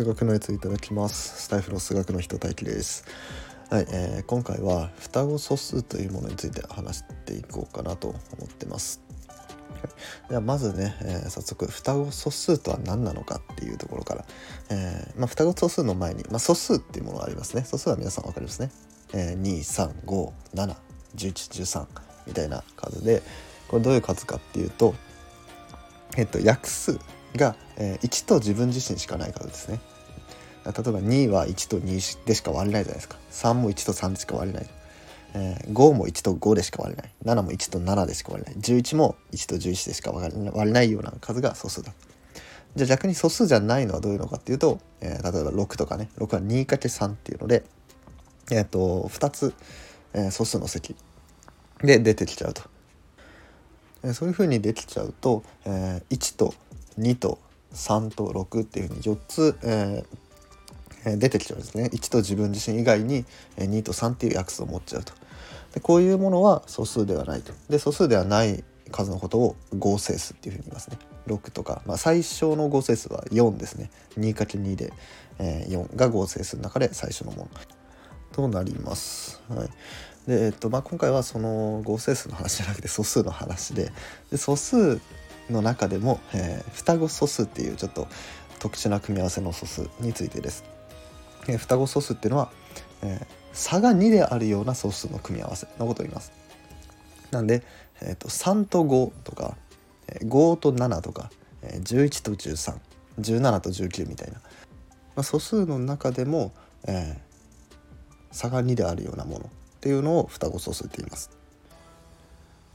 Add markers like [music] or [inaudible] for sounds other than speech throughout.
数学のやついただきますスタイフの数学の人大輝ですはい、えー、今回は双子素数というものについて話していこうかなと思ってますではまずね、えー、早速双子素数とは何なのかっていうところから、えー、まあ、双子素数の前に、まあ、素数っていうものがありますね素数は皆さん分かりますね、えー、23571113みたいな数でこれどういう数かっていうとえっと約数が、えー、1と自分自身しかない数ですね。例えば2は1と2でしか割れないじゃないですか。3も1と3でしか割れない、えー、5も1と5でしか割れない。7も1と7でしか割れない。11も1と11でしか割れないような数が素数だ。じゃあ逆に素数じゃないのはどういうのかっていうと、えー、例えば6とかね。6は 2×3 っていうので、えーと、2つ、えー、素数の積で出てきちゃうと、えー、そういうふうにできちゃうと、えー、1と2と3と6っていうふうに4つ、えー、出てきちゃうんですね。1と自分自身以外に2と3っていう約数を持っちゃうと。でこういうものは素数ではないと。で素数ではない数のことを合成数っていうふうに言いますね。6とか、まあ、最小の合成数は4ですね。2×2 で、えー、4が合成数の中で最初のもの。となります。はい。でえっとまあ、今回はその合成数の話じゃなくて素数の話で。で素数の中でも、えー、双子素数っていうちょっと特殊な組み合わせの素数についてです。えー、双子素数っていうのは、えー、差が2であるような素数の組み合わせのことを言います。なんで、えーと、3と5とかえ5と7とかえ11と1317と19みたいな、まあ、素数の中でも、えー、差が2であるようなものっていうのを双子素数って言います。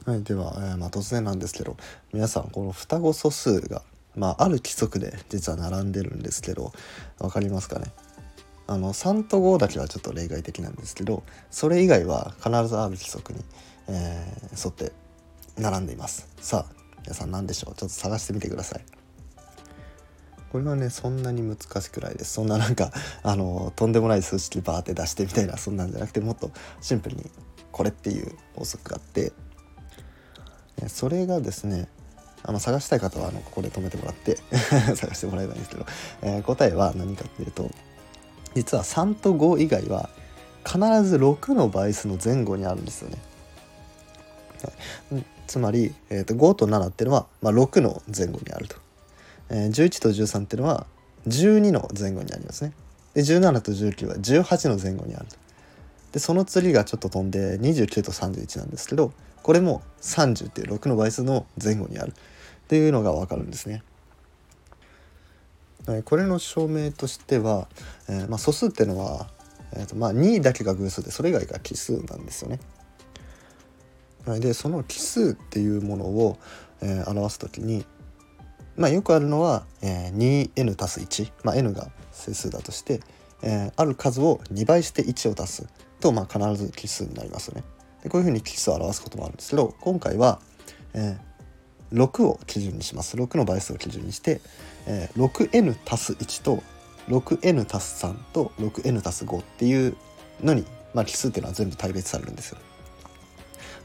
はい、では、えー、まあ、突然なんですけど皆さんこの双子素数が、まあ、ある規則で実は並んでるんですけど分かりますかね？あの3と5だけはちょっと例外的なんですけどそれ以外は必ずある規則に、えー、沿って並んでいます。さあ皆さん何でしょう？ちょっと探してみてください。これはねそんなに難しくないです。そんななんかあのとんでもない数式バーって出してみたいなそんなんじゃなくてもっとシンプルにこれっていう法則があってそれがですねあの探したい方はあのここで止めてもらって [laughs] 探してもらえばいいんですけど、えー、答えは何かっていうと実は3と5以外は必ず6の倍数の前後にあるんですよね。つまり、えー、と5と7っていうのは、まあ、6の前後にあると、えー、11と13っていうのは12の前後にありますね。で17と19は18の前後にある。とでその次がちょっと飛んで29と31なんですけどこれも30っていう6の倍数の前後にあるっていうのが分かるんですね。これの証明としては、えー、まあ、素数っていうのは、えーとまあ、2だけが偶数でそれ以外が奇数なんですよね。でその奇数っていうものを、えー、表す時に、まあ、よくあるのは、えー、2n 足す1、まあ、n が整数だとして、えー、ある数を2倍して1を足すと、まあ、必ず奇数になりますよね。でこういうふうに奇数を表すこともあるんですけど今回は、えー、6を基準にします6の倍数を基準にして、えー、6n 足す1と 6n 足す3と 6n 足す5っていうのに、まあ、奇数っていうのは全部対別されるんですよ。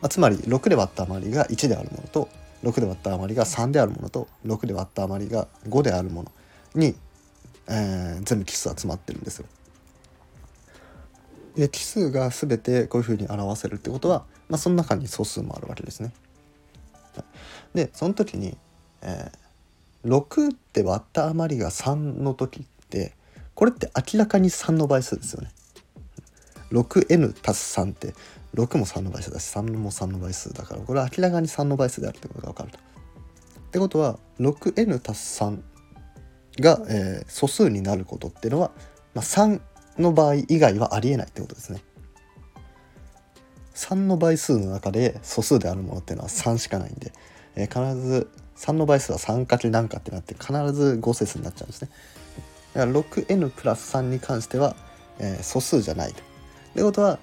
まあ、つまり6で割った余りが1であるものと6で割った余りが3であるものと6で割った余りが5であるものに、えー、全部奇数は詰まってるんですよ。で奇数が全てこういうふうに表せるってことは、まあ、その中に素数もあるわけですね。でその時に、えー、6って割った余りが3の時ってこれって明らかに3の倍数ですよね。6n 足す3って6も3の倍数だし3も3の倍数だからこれは明らかに3の倍数であるってことが分かると。ってことは 6n 足す3が、えー、素数になることっていうのは、まあ、3の場合以外はありえないってことですね。3の倍数の中で素数であるものっていうのは3しかないんで、えー、必ず3の倍数は 3× 何かってなって必ず合成数になっちゃうんですね。だから 6n プラス3に関しては、えー、素数じゃないと。ってことは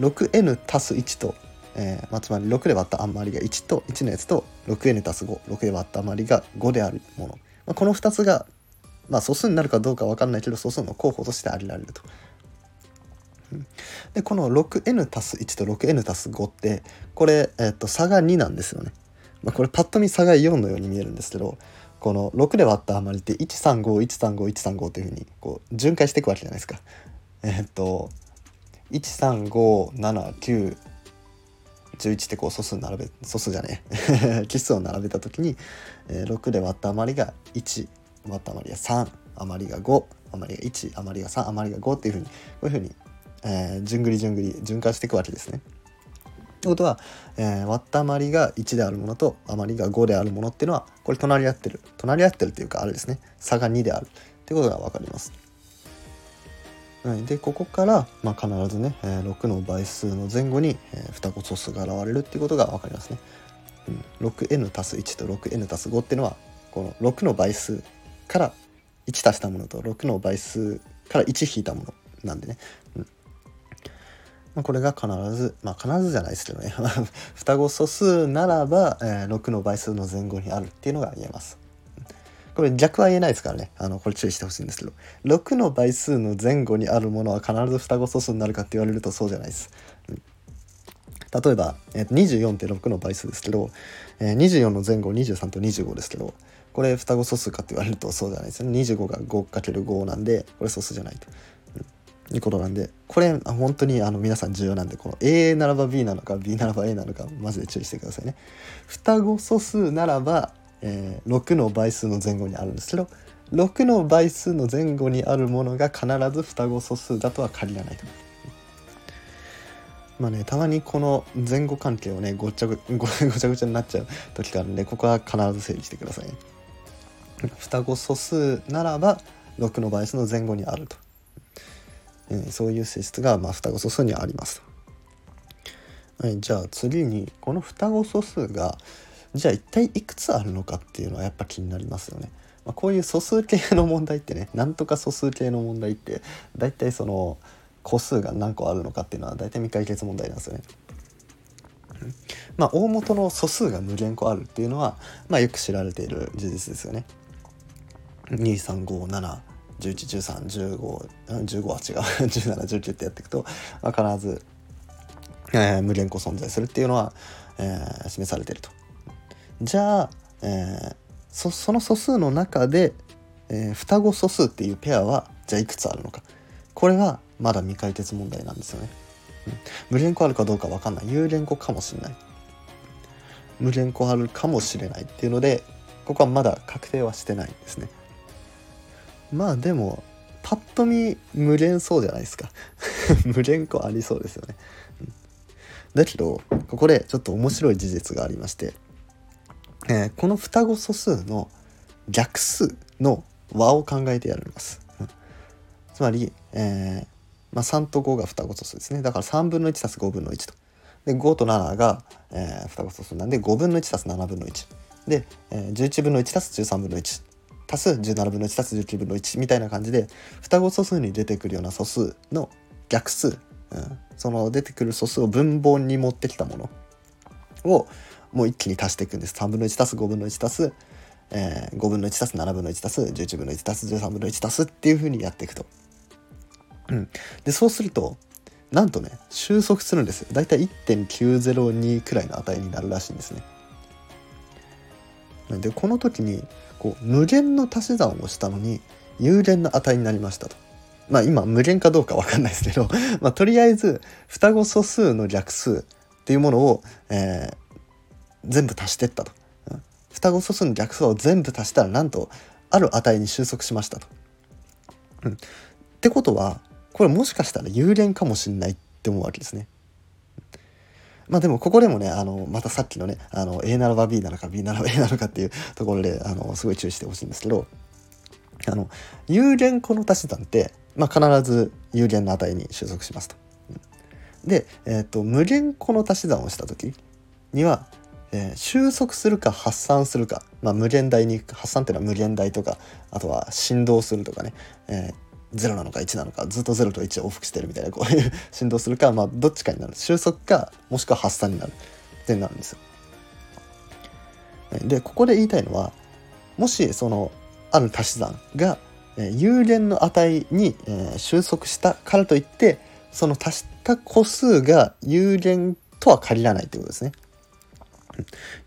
6n 足す1と、えーまあ、つまり6で割った余りが1と1のやつと 6n 足す56で割った余りが5であるもの、まあ、この2つがまあ素数になるかどうか分かんないけど素数の候補としてありられると。でこの 6n 足す1と 6n 足す5ってこれ、えっと差が2なんですよね。まあ、これパッと見差が4のように見えるんですけどこの6で割った余りって135135-135っていうふうにこう巡回していくわけじゃないですか。え、っと13579 11ってこう素数並べ素数じゃねえ [laughs] 奇数を並べた時に、えー、6で割った余りが1割った余りが3余りが5余りが1余りが3余りが5っていうふうにこういうふうに、えー、順繰り順繰り循環していくわけですね。ってことは、えー、割った余りが1であるものと余りが5であるものっていうのはこれ隣り合ってる隣り合ってるっていうかあれですね差が2であるってことが分かります。はい、でここから、まあ、必ずね、えー、6の倍数の前後に、えー、双子素数が現れるっていうことが分かりますね。うん、6n 1と 6n 5っていうのはこの6の倍数から1足したものと6の倍数から1引いたものなんでね、うん。まあ、これが必ずまあ必ずじゃないですけどね。[laughs] 双子素数ならば、えー、6の倍数の前後にあるっていうのが言えます。これ逆は言えないですからね。あのこれ注意してほしいんですけど。6の倍数の前後にあるものは必ず双子素数になるかって言われるとそうじゃないです。うん。例えば、えー、24って6の倍数ですけど、えー、24の前後23と25ですけどこれ双子素数かって言われるとそうじゃないですね25が 5×5 なんでこれ素数じゃないと。うん、いうことなんでこれ本当にあの皆さん重要なんでこの A ならば B なのか B ならば A なのかマジで注意してくださいね。双子素数ならばえー、6の倍数の前後にあるんですけど6の倍数の前後にあるものが必ず双子素数だとは限らないと。まあね、たまにこの前後関係をねごちゃごごちゃごちゃになっちゃう時があるんでここは必ず整理してくださいね。双子素数ならば6の倍数の前後にあると、えー、そういう性質がまあ双子素数にありますはい、じゃあ次にこの双子素数がじゃあ一体いくつあるのかっていうのはやっぱ気になりますよね。まあ、こういう素数系の問題ってねなんとか素数系の問題って大体その個数が何個あるのかっていうのは大体未解決問題なんですよね。まあ、大元の素数が無限個あるっていうのは、まあ、よく知られている事実ですよね。2357 111315 15は違う1719ってやっていくと、まあ、必ず、えー、無限個存在するっていうのは、えー、示されてると。じゃあ、えー、そその素数の中で、えー、双子素数っていうペアはじゃあいくつあるのかこれはまだ未解決問題なんですよね。無限個あるかどうか分かんない有限個かもしれない無限個あるかもしれないっていうのでここはまだ確定はしてないんですね。まあでもパッと見無限そうじゃないですか [laughs] 無限個ありそうですよね。だけどここでちょっと面白い事実がありましてえー、この双子素数の逆数の和を考えてやります。つまり、えーまあ、3と5が双子素数ですね。だから3分の1足す5分の1と。で5と7が、えー、双子素数なんで5分の1足す7分の1。で、えー、11分の1足す13分の1。足す17分の1足す19分の1みたいな感じで双子素数に出てくるような素数の逆数、うん、その出てくる素数を分母に持ってきたものを、もう一気に足していくんです。3分の1足す5分の1足す、えー、5分の1足す7分の1足す11分の1足す13分の1足すっていう風にやっていくと。うん、でそうするとなんとね収束するんですよ。だいたい1.902くらいの値になるらしいんですね。でこの時にこう無限の足し算をしたのに有限の値になりましたと。まあ今無限かどうか分かんないですけど、[laughs] まあ、とりあえず双子素数の逆数っていうものを、えー、全部足してったと、うん、双子素数の逆数を全部足したらなんとある値に収束しましたと。うん、ってことはこれもしかしたら有限かもしんないって思うわけですね。まあでもここでもねあのまたさっきのねあの A ならば B なのか B ならば A なのかっていうところであのすごい注意してほしいんですけどあの有限個の足し算って、まあ、必ず有限の値に収束しますと。で、えーと、無限個の足し算をした時にはえー、収束するか発散するか、まあ、無限大に発散っていうのは無限大とかあとは振動するとかね、えー、0なのか1なのかずっと0と1を往復してるみたいなこういう振動するか、まあ、どっちかになる収束かもしくは発散になるってなるんですよ。でここで言いたいのはもしそのある足し算が、有限の値に、収束したからといってその足した個数が有限とは限らないということですね。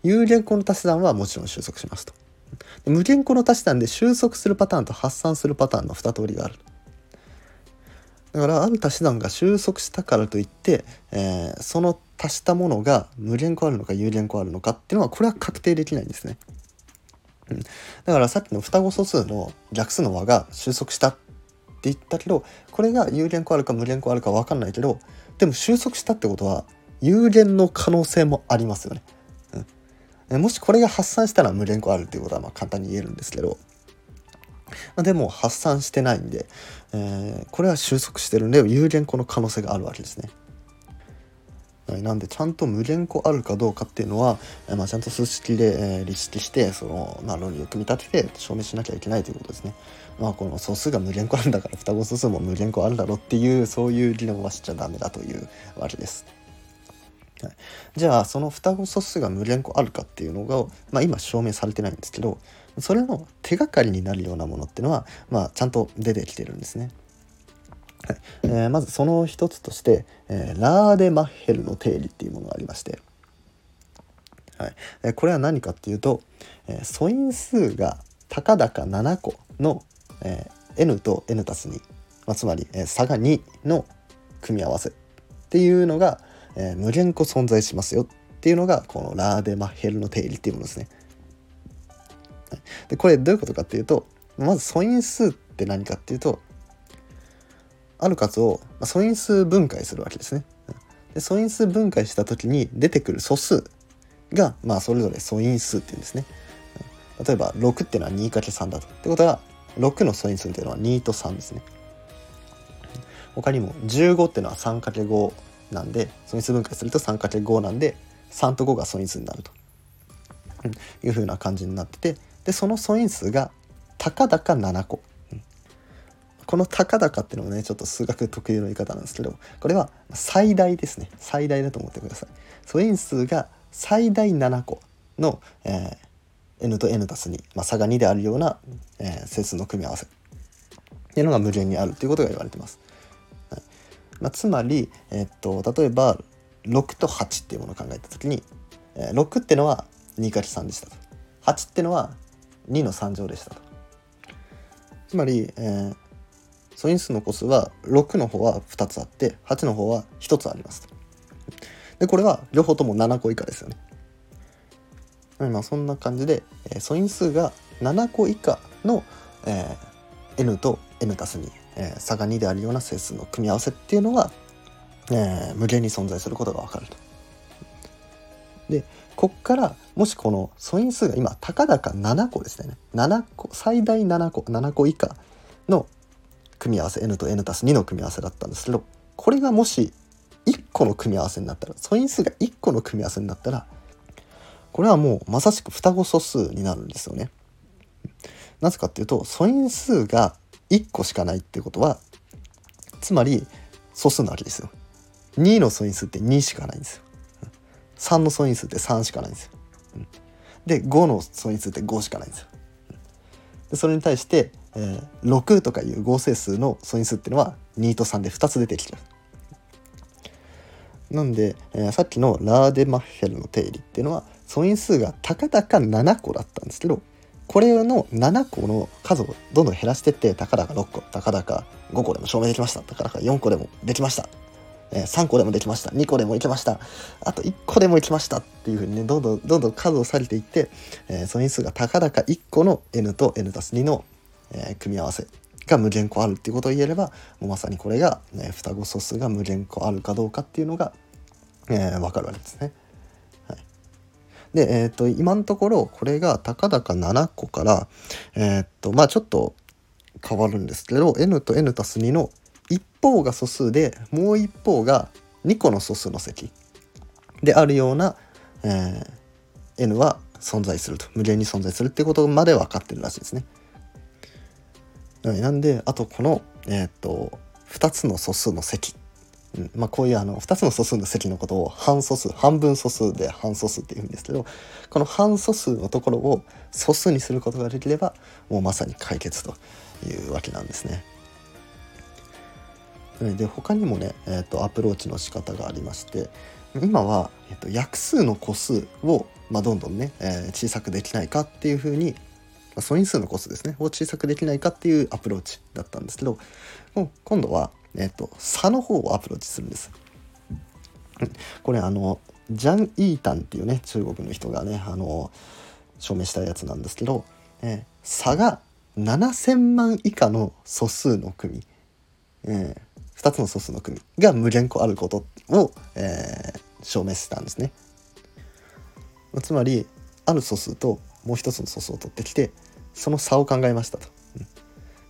有限個の足し算はもちろん収束しますと。無限個の足し算で収束するパターンと発散するパターンの2通りがあるだからある足し算が収束したからといって、えー、その足したものが無限個あるのか有限個あるのかっていうのはこれは確定できないんですね。うん、だからさっきの双子素数の逆数の和が収束したって言ったけどこれが有限個あるか無限個あるか分かんないけどでも収束したってことは有限の可能性もありますよね。うん、もしこれが発散したら無限個あるっていうことはま簡単に言えるんですけど、でも発散してないんで、えー、これは収束してるんで有限個の可能性があるわけですね。なんでちゃんと無限個あるかどうかっていうのは、え、まあ、ちゃんと数式で、えー、立式してその、まあ、論理を組み立てて証明しなきゃいけないということですね。まあこの素数が無限個あるんだから双子素数も無限個あるだろうっていうそういう理論はしちゃダメだというわけです。はい、じゃあその双子素数が無限個あるかっていうのが、まあ、今証明されてないんですけどそれの手がかりになるようなものっていうのは、まあ、ちゃんと出てきてるんですね。はいえー、まずその一つとして、えー、ラーデ・マッヘルの定理っていうものがありまして、はいえー、これは何かっていうと、えー、素因数がたかだか7個の、えー、n と n たす2、まあ、つまり、えー、差が2の組み合わせっていうのが、えー、無限個存在しますよっていうのがこのラーデ・マッヘルの定理っていうものですね。でこれどういうことかっていうとまず素因数って何かっていうとある数を素因数分解するわけですね。で素因数分解した時に出てくる素数が、まあ、それぞれ素因数っていうんですね。例えば6っていうのは 2×3 だと。ってことは6の素因数っていうのは2と3ですね。他にも15っていうのは 3×5 なんで素因数分解すると 3×5 なんで3と5が素因数になるというふうな感じになっててでその素因数がたかだか7個、このたかだかっていうのもねちょっと数学特有の言い方なんですけどこれは最大ですね。最大だと思ってください。素因数が最大7個の、えー、n と n たす2、まあ、差が2であるような、えー、整数の組み合わせ。っていうのが無限にあるということが言われてます、はい。まあ、つまり、えー、っと例えば6と8っていうものを考えた時に、えー、6ってのは 2×3 でしたと。8ってのは2の3乗でしたと。つまり、えー、素因数の個数は6の方は2つあって8の方は1つあります。でこれは両方とも7個以下ですよね。まあそんな感じで、えー、素因数が7個以下の、えー、n と n たす2、えー、差が2であるような整数の組み合わせっていうのが、えー、無限に存在することがわかると。でこっからもしこの素因数が今たかだか7個ですね7個最大7個7個以下の組み合わせ n と n 2の組み合わせだったんですけどこれがもし1個の組み合わせになったら素因数が1個の組み合わせになったらこれはもうまさしく双子素数になるんですよね。なぜかっていうと素因数が1個しかないってことはつまり素数なわけですよ。2の素因数って2しかないんですよ。3の素因数って3しかないんですよ。で5の素因数って5しかないんですよ。でそれに対して、えー、6とかいう合成数の素因数っていうのは2と3で2つ出てきてる。なんで、えー、さっきのラーデ・マッヘルの定理っていうのは素因数がたかだか7個だったんですけどこれの7個の数をどんどん減らしてってたかだか6個たかだか5個でも証明できましたたかだか4個でもできましたえ3個でもできました。2個でもいけました。あと1個でもいきましたっていうふうにねどんどんどんどん数を下げていって、えー、素因数がたかだか1個の n と n+2 の、えー、組み合わせが無限個あるっていうことを言えればもうまさにこれが、ね、双子素数が無限個あるかどうかっていうのが、えー、分かるわけですね。はい、で、えーと、今のところこれがたかだか7個から、えーとまあ、ちょっと変わるんですけど n と n たす2の一方が素数でもう一方が2個の素数の積であるような、えー、n は存在すると無限に存在するってことまで分かってるらしいですね。なんであとこの、えー、っと2つの素数の積、うんまあ、こういうあの2つの素数の積のことを半素数半分素数で半素数っていうんですけどこの半素数のところを素数にすることができればもうまさに解決というわけなんですね。で他にもね、えーと、アプローチの仕方がありまして今は、えーと、約数の個数を、まあ、どんどんね、えー、小さくできないかっていうふうに、まあ素因数の個数ですねを小さくできないかっていうアプローチだったんですけどもう今度は、えーと、差の方をアプローチするんです。これあのジャン・イータンっていうね中国の人がねあの証明したやつなんですけど、えー、差が7,000万以下の素数の組、えー、2つの素数の組が無限個あることを、えー、証明したんですね。つまりある素数ともう一つの素数を取ってきてその差を考えましたと。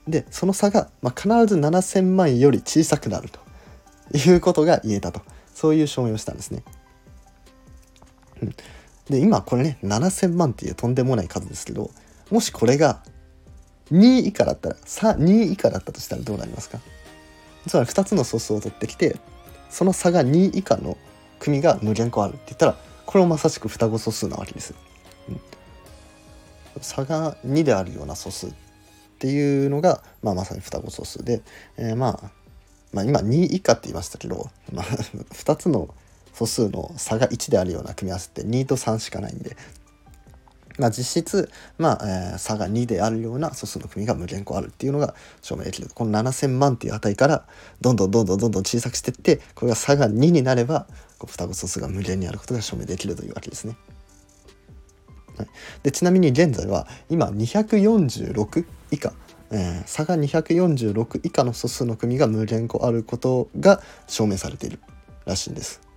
でその差が、まあ、必ず7,000万より小さくなるということが言えたとそういう証明をしたんですね。で今これね7,000万っていうとんでもない数ですけどもしこれが2以下だったら2以下だったとしたらどうなりますか？つまり2つの素数を取ってきてその差が2以下の組が無限個あるって言ったらこれもまさしく双子素数なわけです。うん、差が2であるような素数っていうのが、まあ、まさに双子素数で、えー、まあ、まあ今2以下って言いましたけど、まあ、[laughs] 2つの素数の差が1であるような組み合わせって2と3しかないんで、まあ、実質、まあえー、差が2であるような素数の組が無限個あるっていうのが証明できるこの7,000万っていう値からどんどんどんどんどんどん小さくしていってこれが差が2になればこう双子素数が無限にあることが証明できるというわけですね。はい、でちなみに現在は今246以下、えー、差が246以下の素数の組が無限個あることが証明されているらしいんです。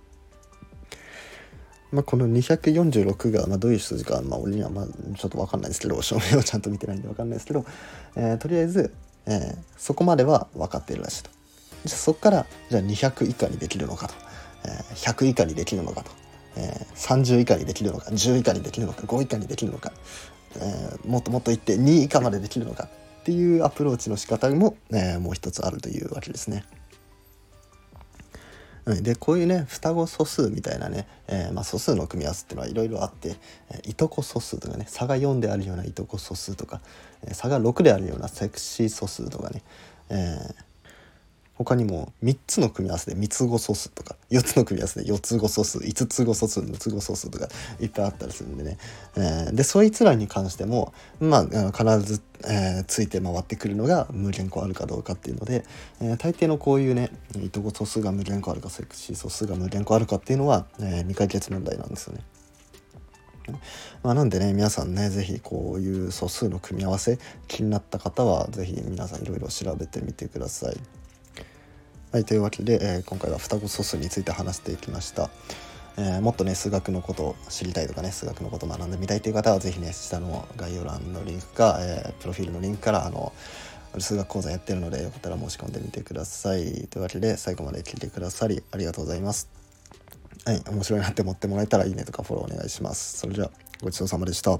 まあ、この246がまあどういう数字か、まあ、俺にはまあちょっと分かんないですけど証明をちゃんと見てないんで分かんないですけど、[laughs] えー、とりあえず、えー、そこまでは分かっているらしいと。じゃあそこからじゃあ200以下にできるのかと、えー、100以下にできるのかと、えー、30以下にできるのか。10以下にできるのか。5以下にできるのか、えー、もっともっといって2以下までできるのかっていうアプローチの仕方も、えー、もう一つあるというわけですね。でこういうね双子素数みたいなね、えー、まあ、素数の組み合わせっていうのはいろいろあって、えー、いとこ素数とかね差が4であるようないとこ素数とか、えー、差が6であるようなセクシー素数とかね、え他にも3つの組み合わせで3つ子素数とか4つの組み合わせで4つ子素数5つ子素数6つ子素数とかいっぱいあったりするんでね、えー、でそいつらに関してもまあ必ず、えー、ついて回ってくるのが無限個あるかどうかっていうので、えー、大抵のこういうねいとこ素数が無限個あるかセクシー素数が無限個あるかっていうのは、えー、未解決問題なんですよね。まあ、なんでね皆さんね是非こういう素数の組み合わせ気になった方は是非皆さんいろいろ調べてみてください。はい、というわけで、えー、今回は双子素数について話していきました。えー、もっとね数学のことを知りたいとかね数学のことを学んでみたいという方は是非ね下の概要欄のリンクか、え、プロフィールのリンクからあの数学講座やってるのでよかったら申し込んでみてください。というわけで最後まで聞いてくださりありがとうございます。はい、面白いなって思ってもらえたらいいねとかフォローお願いします。それじゃあごちそうさまでした。